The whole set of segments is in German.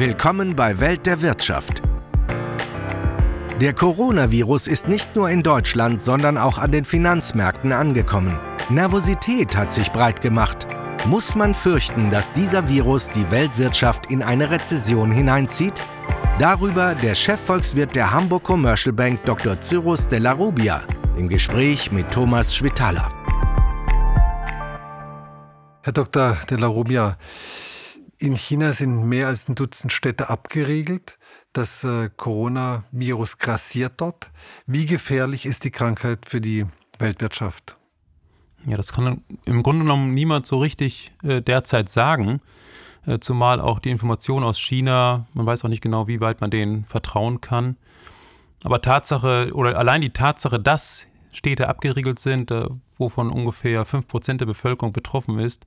Willkommen bei Welt der Wirtschaft. Der Coronavirus ist nicht nur in Deutschland, sondern auch an den Finanzmärkten angekommen. Nervosität hat sich breit gemacht. Muss man fürchten, dass dieser Virus die Weltwirtschaft in eine Rezession hineinzieht? Darüber der Chefvolkswirt der Hamburg Commercial Bank Dr. Cyrus de la Rubia im Gespräch mit Thomas Schwitaler. Herr Dr. de la Rubia, in China sind mehr als ein Dutzend Städte abgeriegelt. Das äh, Coronavirus grassiert dort. Wie gefährlich ist die Krankheit für die Weltwirtschaft? Ja, das kann im Grunde genommen niemand so richtig äh, derzeit sagen. Äh, zumal auch die Informationen aus China, man weiß auch nicht genau, wie weit man denen vertrauen kann. Aber Tatsache, oder allein die Tatsache, dass Städte abgeriegelt sind, wovon ungefähr 5% der Bevölkerung betroffen ist,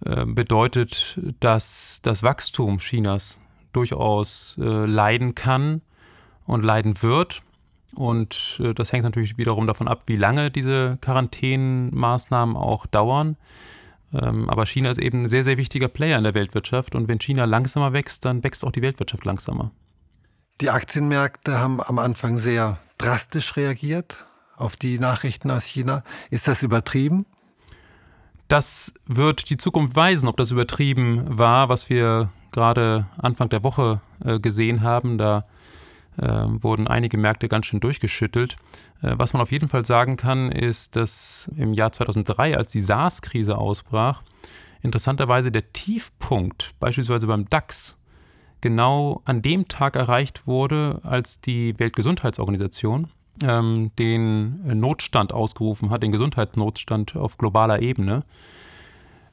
bedeutet, dass das Wachstum Chinas durchaus äh, leiden kann und leiden wird. Und äh, das hängt natürlich wiederum davon ab, wie lange diese Quarantänenmaßnahmen auch dauern. Ähm, aber China ist eben ein sehr, sehr wichtiger Player in der Weltwirtschaft. Und wenn China langsamer wächst, dann wächst auch die Weltwirtschaft langsamer. Die Aktienmärkte haben am Anfang sehr drastisch reagiert auf die Nachrichten aus China. Ist das übertrieben? Das wird die Zukunft weisen, ob das übertrieben war, was wir gerade Anfang der Woche äh, gesehen haben. Da äh, wurden einige Märkte ganz schön durchgeschüttelt. Äh, was man auf jeden Fall sagen kann, ist, dass im Jahr 2003, als die SARS-Krise ausbrach, interessanterweise der Tiefpunkt beispielsweise beim DAX genau an dem Tag erreicht wurde, als die Weltgesundheitsorganisation ähm, den Notstand ausgerufen hat, den Gesundheitsnotstand auf globaler Ebene.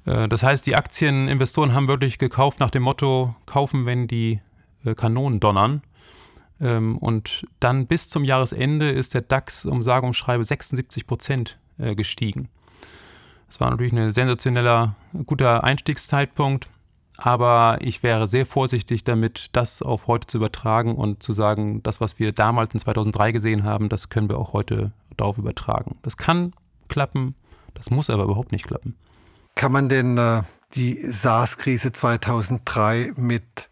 Äh, das heißt, die Aktieninvestoren haben wirklich gekauft nach dem Motto, kaufen, wenn die äh, Kanonen donnern. Ähm, und dann bis zum Jahresende ist der DAX um sage und schreibe 76 Prozent äh, gestiegen. Das war natürlich ein sensationeller, guter Einstiegszeitpunkt. Aber ich wäre sehr vorsichtig damit, das auf heute zu übertragen und zu sagen, das, was wir damals in 2003 gesehen haben, das können wir auch heute darauf übertragen. Das kann klappen, das muss aber überhaupt nicht klappen. Kann man denn äh, die SARS-Krise 2003 mit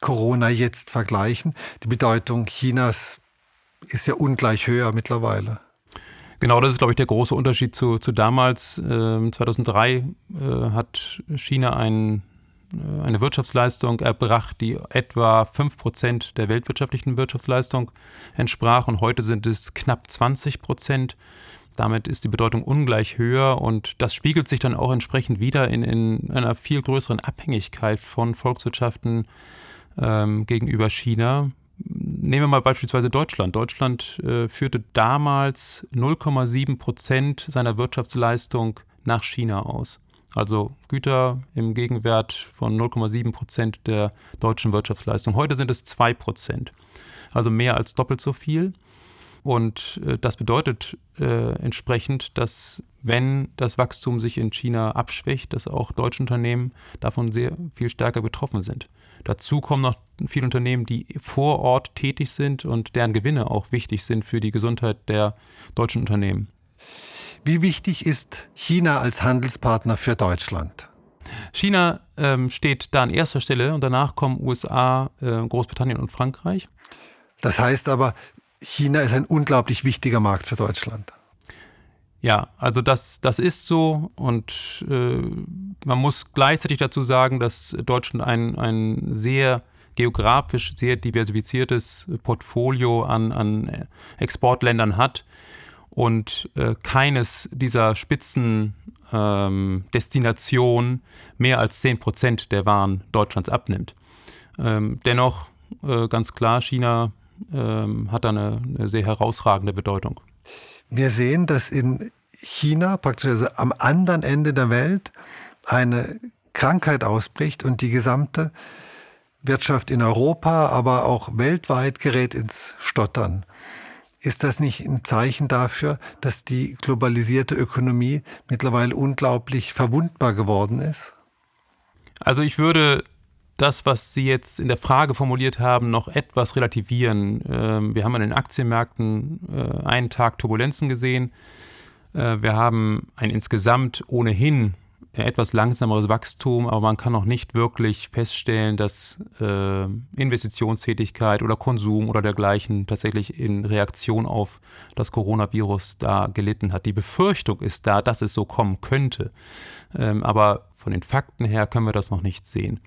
Corona jetzt vergleichen? Die Bedeutung Chinas ist ja ungleich höher mittlerweile. Genau, das ist, glaube ich, der große Unterschied zu, zu damals. Ähm, 2003 äh, hat China einen eine Wirtschaftsleistung erbracht, die etwa 5% der weltwirtschaftlichen Wirtschaftsleistung entsprach und heute sind es knapp 20 Prozent. Damit ist die Bedeutung ungleich höher und das spiegelt sich dann auch entsprechend wieder in, in einer viel größeren Abhängigkeit von Volkswirtschaften ähm, gegenüber China. Nehmen wir mal beispielsweise Deutschland. Deutschland äh, führte damals 0,7 Prozent seiner Wirtschaftsleistung nach China aus. Also Güter im Gegenwert von 0,7 Prozent der deutschen Wirtschaftsleistung. Heute sind es 2 Prozent, also mehr als doppelt so viel. Und äh, das bedeutet äh, entsprechend, dass wenn das Wachstum sich in China abschwächt, dass auch deutsche Unternehmen davon sehr viel stärker betroffen sind. Dazu kommen noch viele Unternehmen, die vor Ort tätig sind und deren Gewinne auch wichtig sind für die Gesundheit der deutschen Unternehmen. Wie wichtig ist China als Handelspartner für Deutschland? China ähm, steht da an erster Stelle und danach kommen USA, äh, Großbritannien und Frankreich. Das heißt aber, China ist ein unglaublich wichtiger Markt für Deutschland. Ja, also das, das ist so und äh, man muss gleichzeitig dazu sagen, dass Deutschland ein, ein sehr geografisch sehr diversifiziertes Portfolio an, an Exportländern hat und äh, keines dieser Spitzendestinationen ähm, mehr als 10 Prozent der Waren Deutschlands abnimmt. Ähm, dennoch äh, ganz klar, China ähm, hat da eine, eine, sehr herausragende Bedeutung. Wir sehen, dass in China, praktisch also am anderen Ende der Welt, eine Krankheit ausbricht und die gesamte Wirtschaft in Europa, aber auch weltweit gerät ins Stottern. Ist das nicht ein Zeichen dafür, dass die globalisierte Ökonomie mittlerweile unglaublich verwundbar geworden ist? Also ich würde das, was Sie jetzt in der Frage formuliert haben, noch etwas relativieren. Ähm, wir haben an den Aktienmärkten äh, einen Tag Turbulenzen gesehen. Äh, wir haben ein insgesamt ohnehin etwas langsameres Wachstum, aber man kann noch nicht wirklich feststellen, dass äh, Investitionstätigkeit oder Konsum oder dergleichen tatsächlich in Reaktion auf das Coronavirus da gelitten hat. Die Befürchtung ist da, dass es so kommen könnte, ähm, aber von den Fakten her können wir das noch nicht sehen.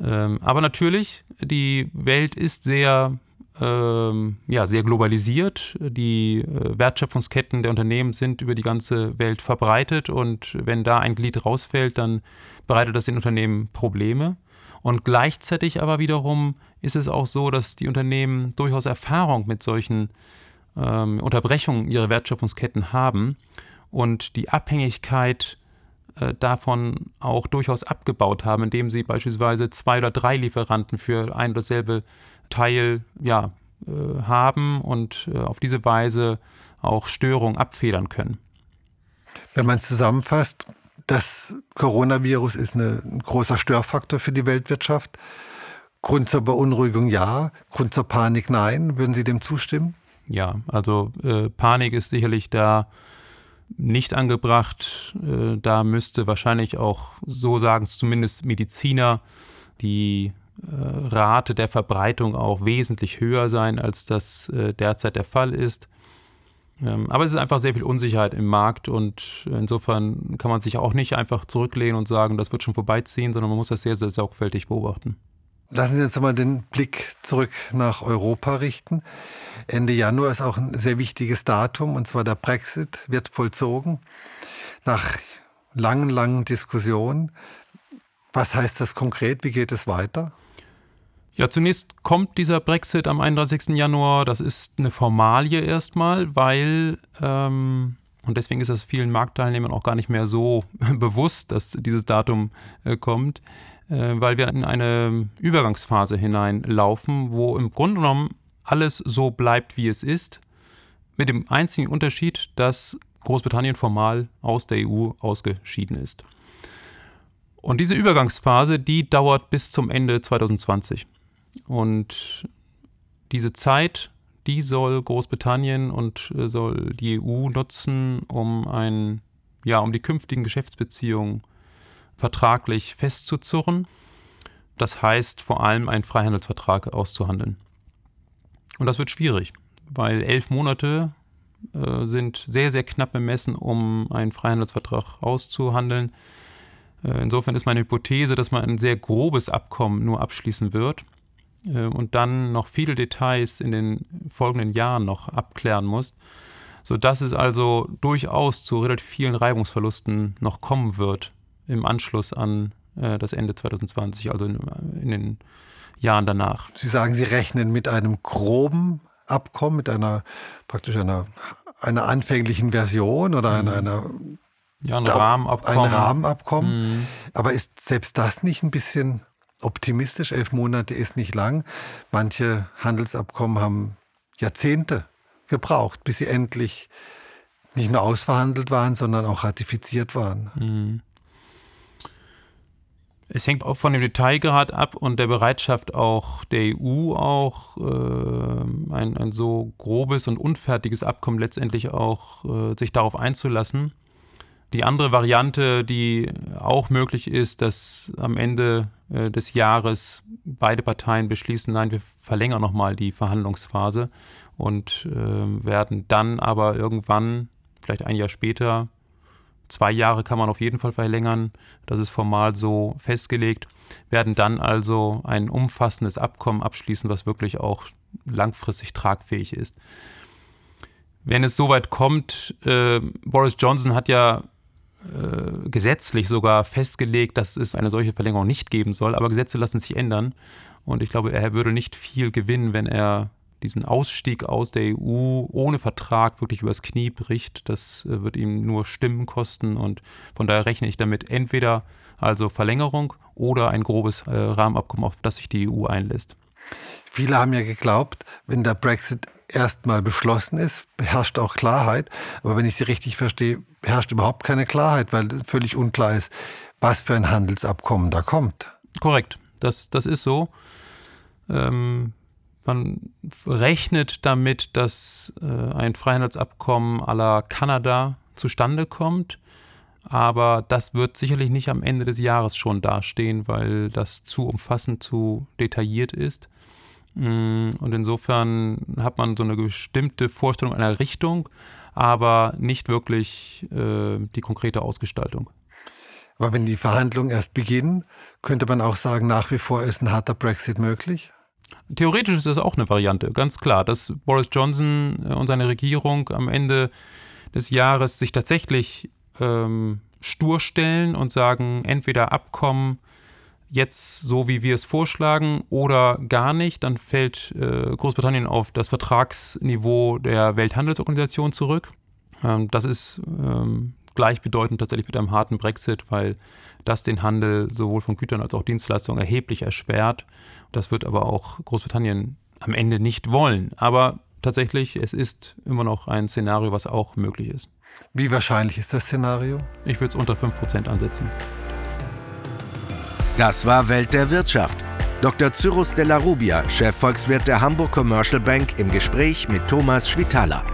Ähm, aber natürlich, die Welt ist sehr ähm, ja, sehr globalisiert. Die äh, Wertschöpfungsketten der Unternehmen sind über die ganze Welt verbreitet und wenn da ein Glied rausfällt, dann bereitet das den Unternehmen Probleme. Und gleichzeitig aber wiederum ist es auch so, dass die Unternehmen durchaus Erfahrung mit solchen ähm, Unterbrechungen ihrer Wertschöpfungsketten haben und die Abhängigkeit äh, davon auch durchaus abgebaut haben, indem sie beispielsweise zwei oder drei Lieferanten für ein oder dasselbe Teil ja, äh, haben und äh, auf diese Weise auch Störungen abfedern können. Wenn man es zusammenfasst, das Coronavirus ist eine, ein großer Störfaktor für die Weltwirtschaft. Grund zur Beunruhigung ja, Grund zur Panik nein. Würden Sie dem zustimmen? Ja, also äh, Panik ist sicherlich da nicht angebracht. Äh, da müsste wahrscheinlich auch, so sagen es zumindest Mediziner, die Rate der Verbreitung auch wesentlich höher sein, als das äh, derzeit der Fall ist. Ähm, aber es ist einfach sehr viel Unsicherheit im Markt und insofern kann man sich auch nicht einfach zurücklehnen und sagen, das wird schon vorbeiziehen, sondern man muss das sehr, sehr sorgfältig beobachten. Lassen Sie uns mal den Blick zurück nach Europa richten. Ende Januar ist auch ein sehr wichtiges Datum, und zwar der Brexit wird vollzogen. Nach langen, langen Diskussionen. Was heißt das konkret? Wie geht es weiter? Ja, zunächst kommt dieser Brexit am 31. Januar. Das ist eine Formalie erstmal, weil, ähm, und deswegen ist das vielen Marktteilnehmern auch gar nicht mehr so bewusst, dass dieses Datum äh, kommt, äh, weil wir in eine Übergangsphase hineinlaufen, wo im Grunde genommen alles so bleibt, wie es ist, mit dem einzigen Unterschied, dass Großbritannien formal aus der EU ausgeschieden ist. Und diese Übergangsphase, die dauert bis zum Ende 2020. Und diese Zeit, die soll Großbritannien und äh, soll die EU nutzen, um ein, ja, um die künftigen Geschäftsbeziehungen vertraglich festzuzurren. Das heißt vor allem einen Freihandelsvertrag auszuhandeln. Und das wird schwierig, weil elf Monate äh, sind sehr, sehr knapp bemessen, um einen Freihandelsvertrag auszuhandeln. Äh, insofern ist meine Hypothese, dass man ein sehr grobes Abkommen nur abschließen wird äh, und dann noch viele Details in den folgenden Jahren noch abklären muss, sodass es also durchaus zu relativ vielen Reibungsverlusten noch kommen wird im Anschluss an äh, das Ende 2020, also in, den Jahren danach. Sie sagen, Sie rechnen mit einem groben Abkommen, mit einer praktisch einer, einer anfänglichen Version oder mhm. einer, einer ja, ein Rahmenabkommen. Ein Rahmenabkommen. Mhm. Aber ist selbst das nicht ein bisschen optimistisch. Elf Monate ist nicht lang. Manche Handelsabkommen haben Jahrzehnte gebraucht, bis sie endlich nicht nur ausverhandelt waren, sondern auch ratifiziert waren. Mhm. Es hängt auch von dem Detailgrad ab und der Bereitschaft auch der EU auch äh, ein, ein so grobes und unfertiges Abkommen letztendlich auch äh, sich darauf einzulassen. Die andere Variante, die auch möglich ist, dass am Ende äh, des Jahres beide Parteien beschließen, nein, wir verlängern nochmal die Verhandlungsphase und äh, werden dann aber irgendwann, vielleicht ein Jahr später, zwei Jahre kann man auf jeden Fall verlängern, das ist formal so festgelegt, werden dann also ein umfassendes Abkommen abschließen, was wirklich auch langfristig tragfähig ist. Wenn es soweit kommt, äh, Boris Johnson hat ja äh, gesetzlich sogar festgelegt, dass es eine solche Verlängerung nicht geben soll. Aber Gesetze lassen sich ändern. Und ich glaube, er würde nicht viel gewinnen, wenn er diesen Ausstieg aus der EU ohne Vertrag wirklich übers Knie bricht. Das äh, wird ihm nur Stimmen kosten. Und von daher rechne ich damit entweder also Verlängerung oder ein grobes äh, Rahmenabkommen, auf das sich die EU einlässt. Viele haben ja geglaubt, wenn der Brexit erstmal beschlossen ist, herrscht auch Klarheit. Aber wenn ich Sie richtig verstehe, herrscht überhaupt keine Klarheit, weil völlig unklar ist, was für ein Handelsabkommen da kommt. Korrekt, das, das ist so. Ähm, man rechnet damit, dass äh, ein Freihandelsabkommen la Kanada zustande kommt. Aber das wird sicherlich nicht am Ende des Jahres schon dastehen, weil das zu umfassend, zu detailliert ist. Mm, und insofern hat man so eine bestimmte Vorstellung einer Richtung, aber nicht wirklich äh, die konkrete Ausgestaltung. Aber wenn die Verhandlungen erst beginnen, könnte man auch sagen, nach wie vor ist ein harter Brexit möglich? Theoretisch ist das auch eine Variante, ganz klar, dass Boris Johnson äh, und seine Regierung am Ende des Jahres sich tatsächlich ähm, stur stellen und sagen, entweder Abkommen jetzt so, wie wir es vorschlagen, oder gar nicht. Dann fällt äh, Großbritannien auf das Vertragsniveau der Welthandelsorganisation zurück. Ähm, das ist ähm, gleichbedeutend tatsächlich mit einem harten Brexit, weil das den Handel sowohl von Gütern als auch Dienstleistungen erheblich erschwert. Das wird aber auch Großbritannien am Ende nicht wollen. Aber tatsächlich, es ist immer noch ein Szenario, was auch möglich ist. Wie wahrscheinlich ist das Szenario? Ich würde es unter 5% ansetzen. Das war Welt der Wirtschaft. Dr. Cyrus Della Rubia, Chefvolkswirt der Hamburg Commercial Bank, im Gespräch mit Thomas Schwitaler.